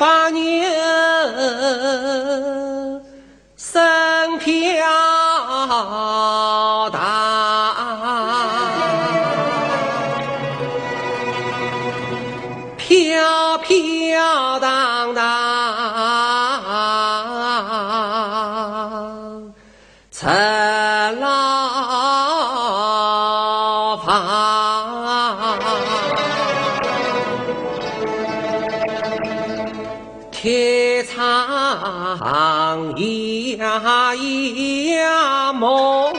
八年。啊一呀梦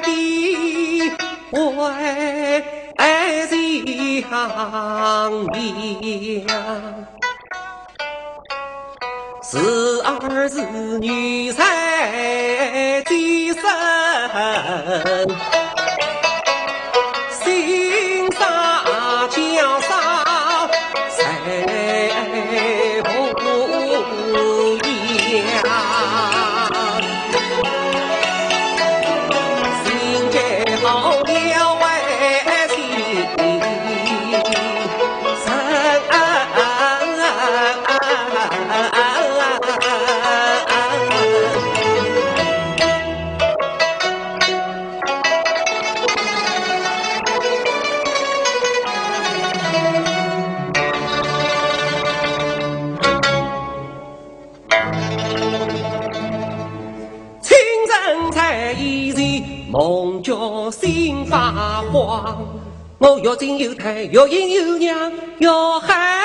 的怀上，是儿是女在的生。我又惊又叹又应又娘又嗨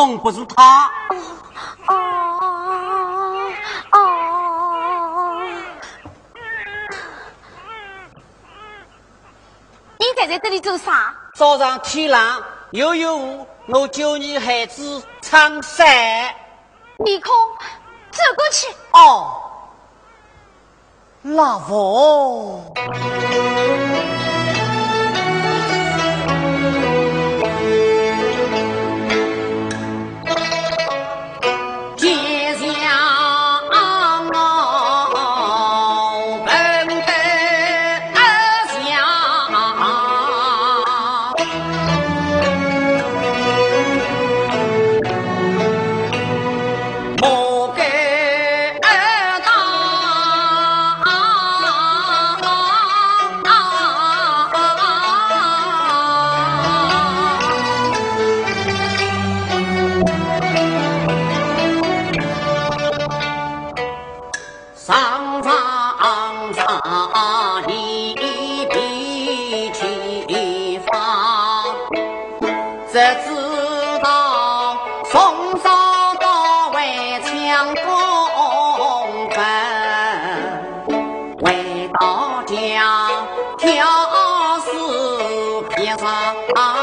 我又哄不住他。哦哦哦！你在在这里做啥？早上天冷，又有雾，我叫你孩子撑伞。你空，走过去。哦，老婆。Ah.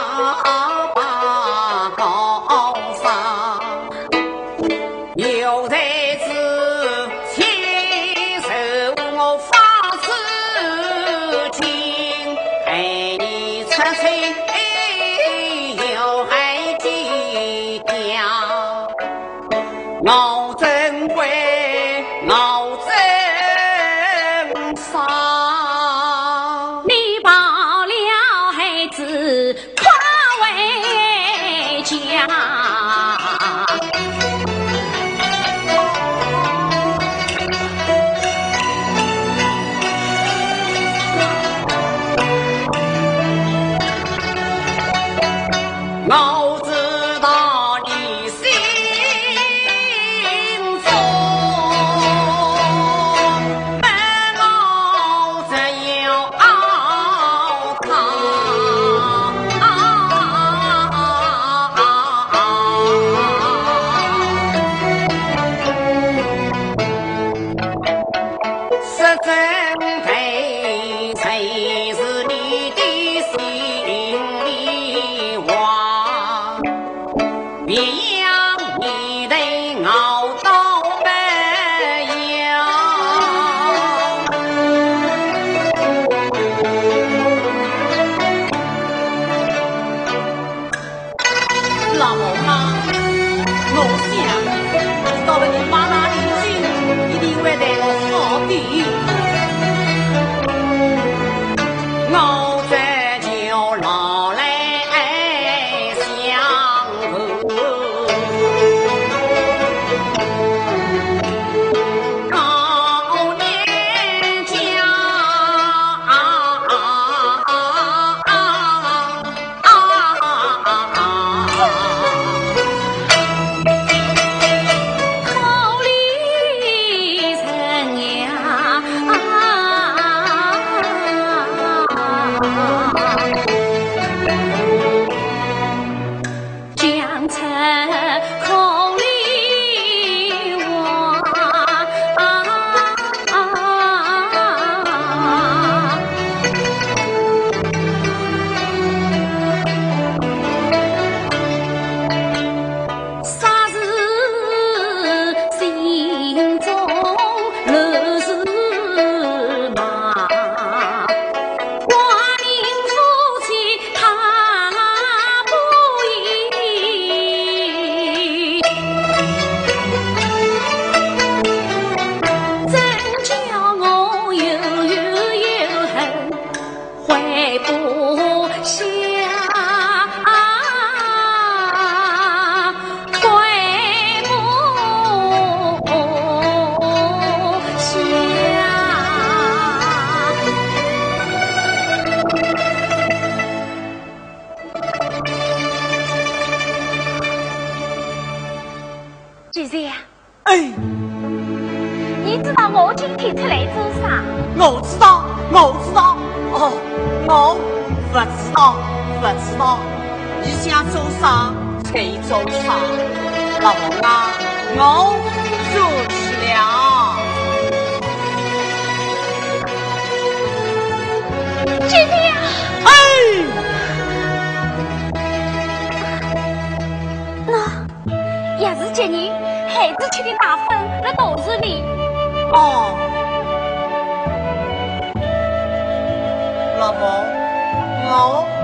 知道我今天出来做啥？我知道，我知道。哦，我不知道，不知道。你想做啥，谁做啥。老王啊，我做起了。真的啊！哎。那也是今年孩子吃的奶粉在肚子里。哦。老婆我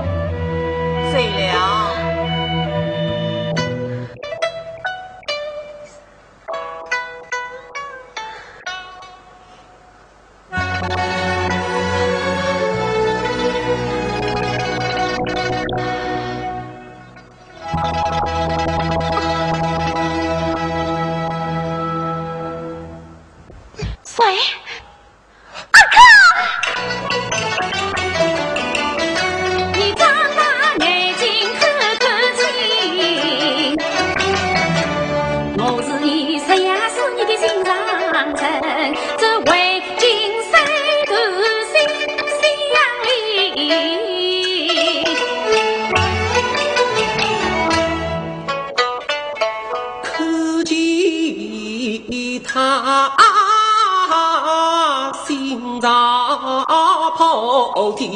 好听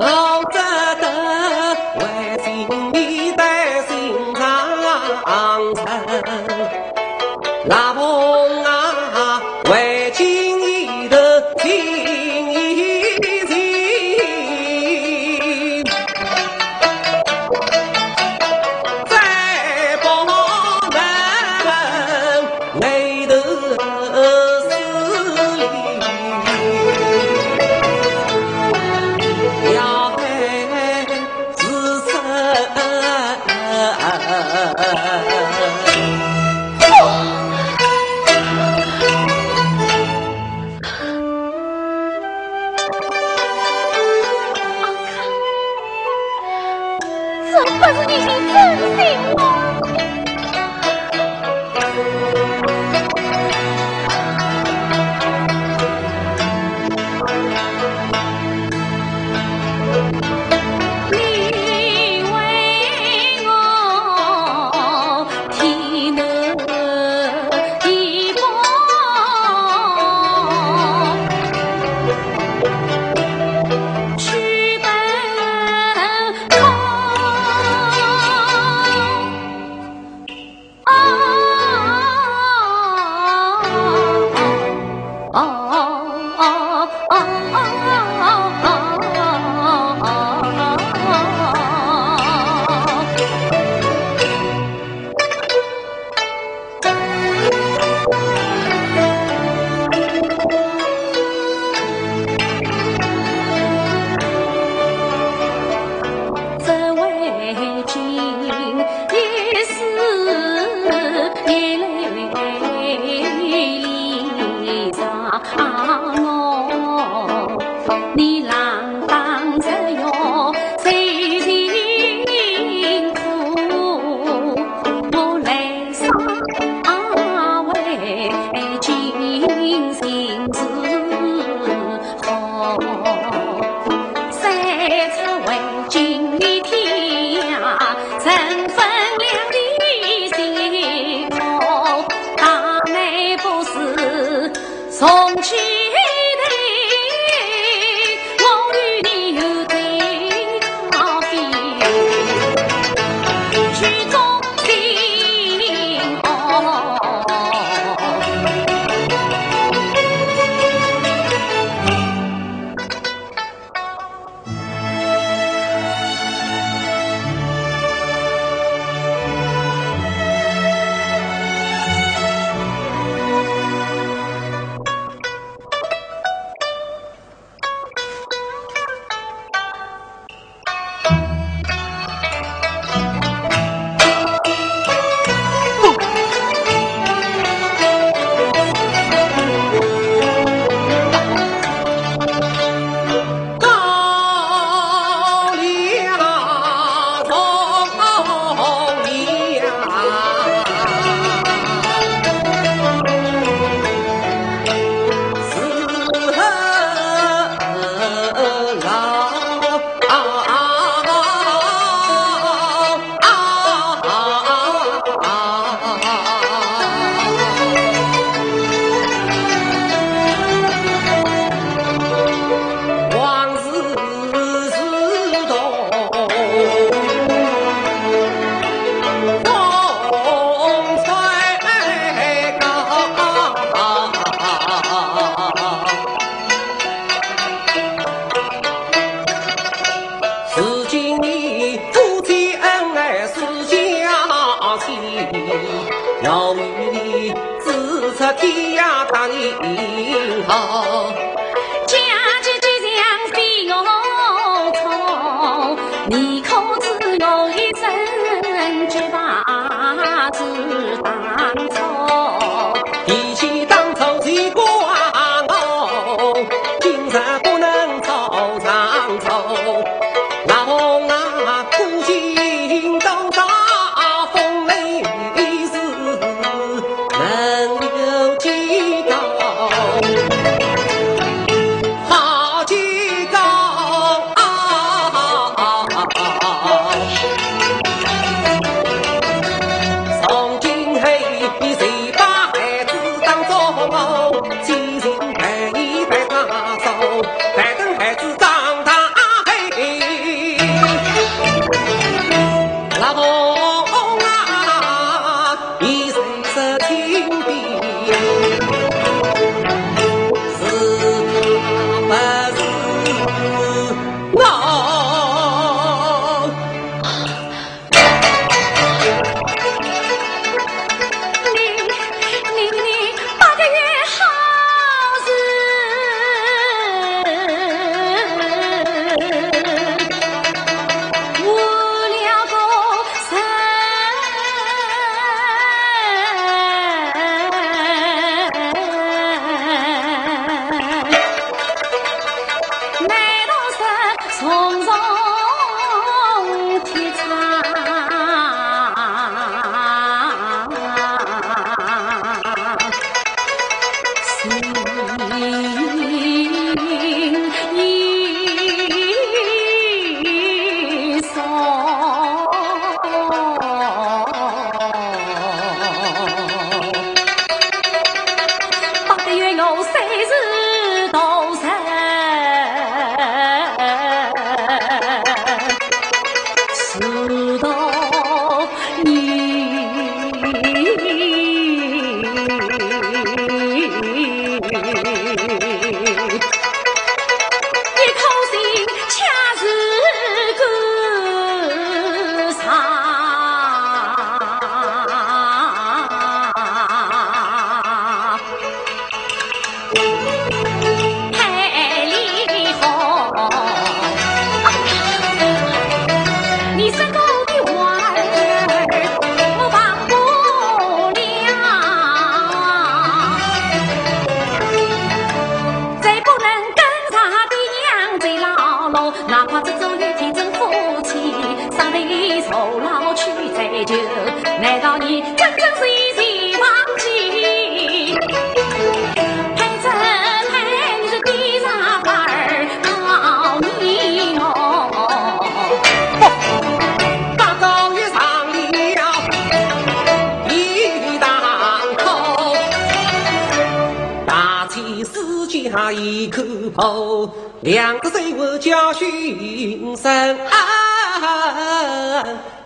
Oh. 从今酒，难道你真正是一心忘记？太真太，你是地上花儿讨你我。大早也上了一档口，大千世界一口破，两个手握教训声。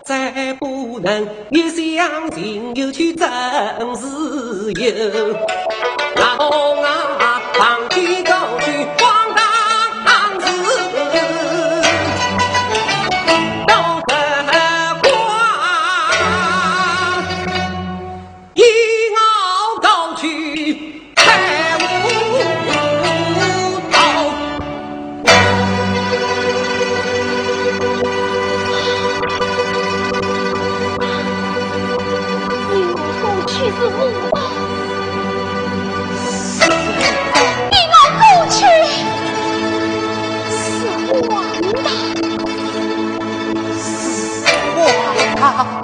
再不能一厢情愿去争自由，阿公啊，放弃走是王道。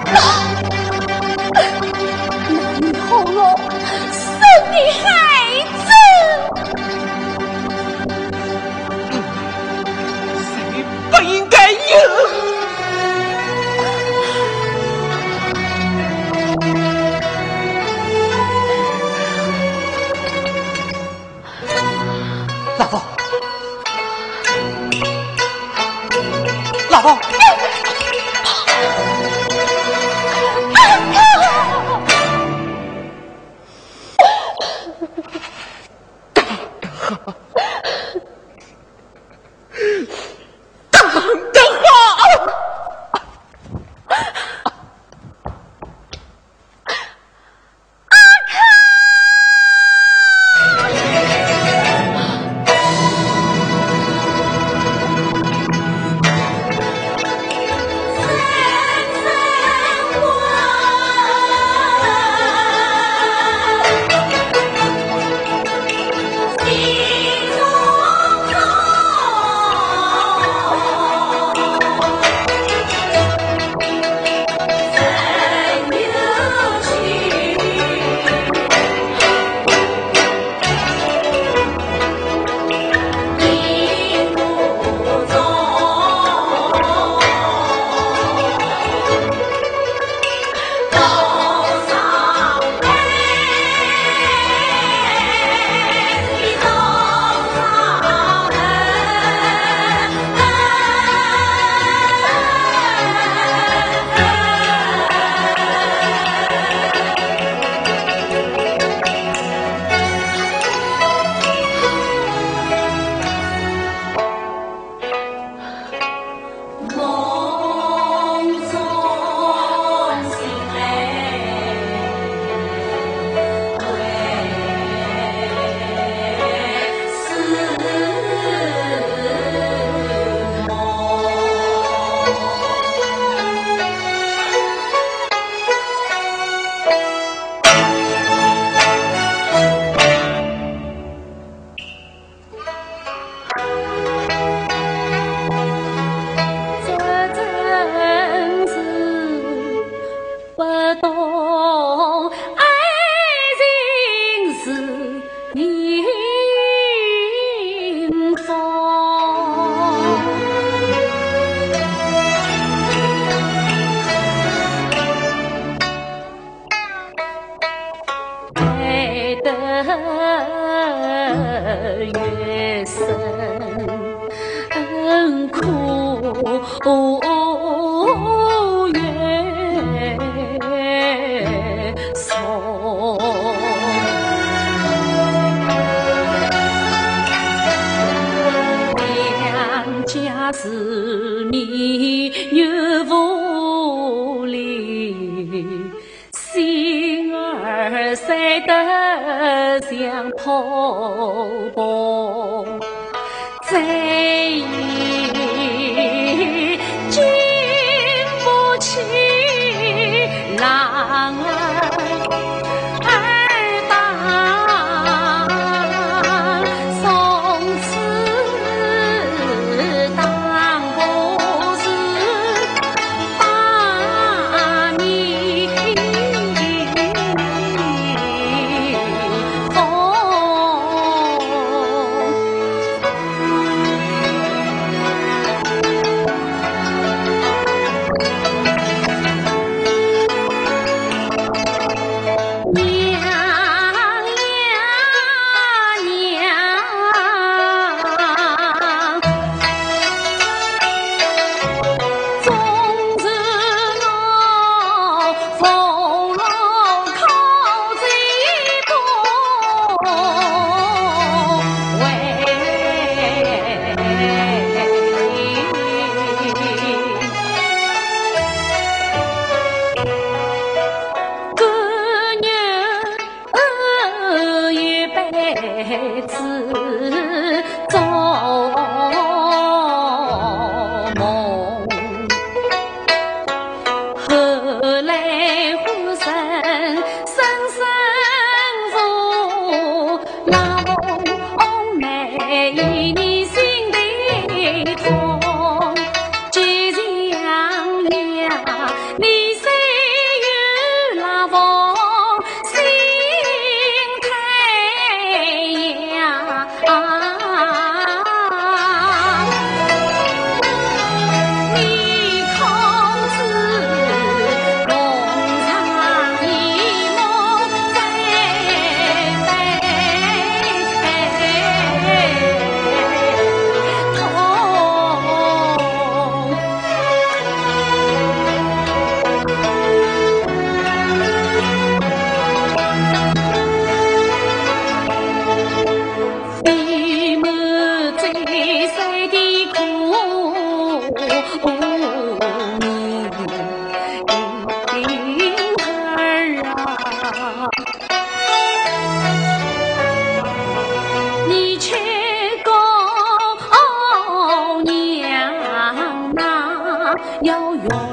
遥远。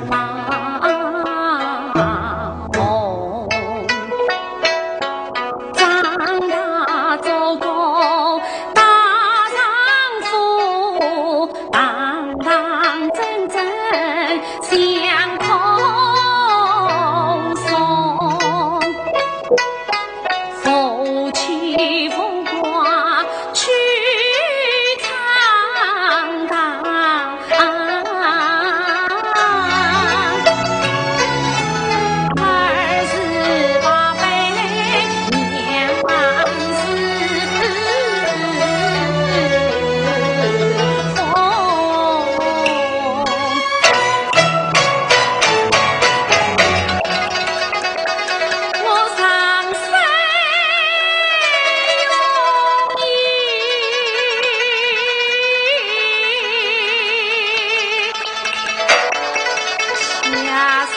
Gracias.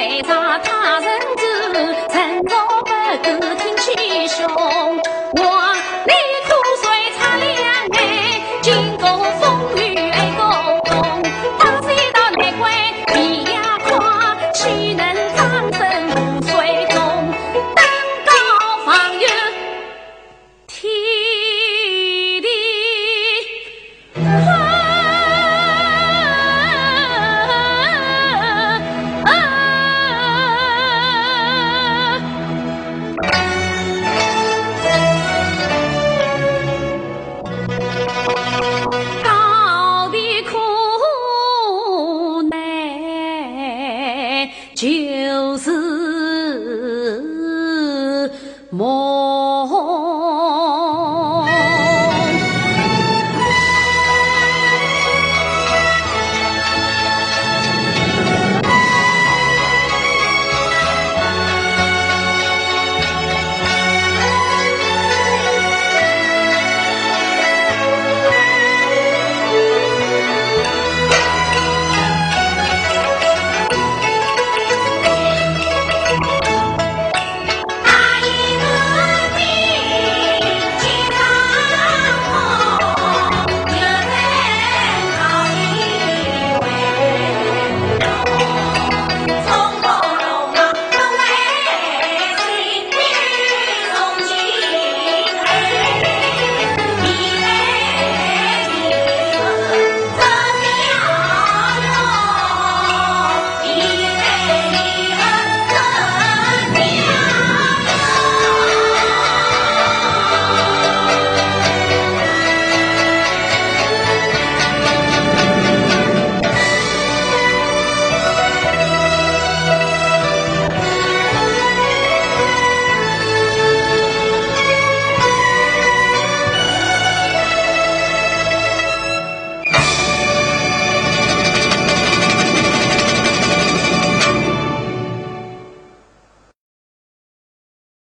为啥他人子，趁早不够听其凶？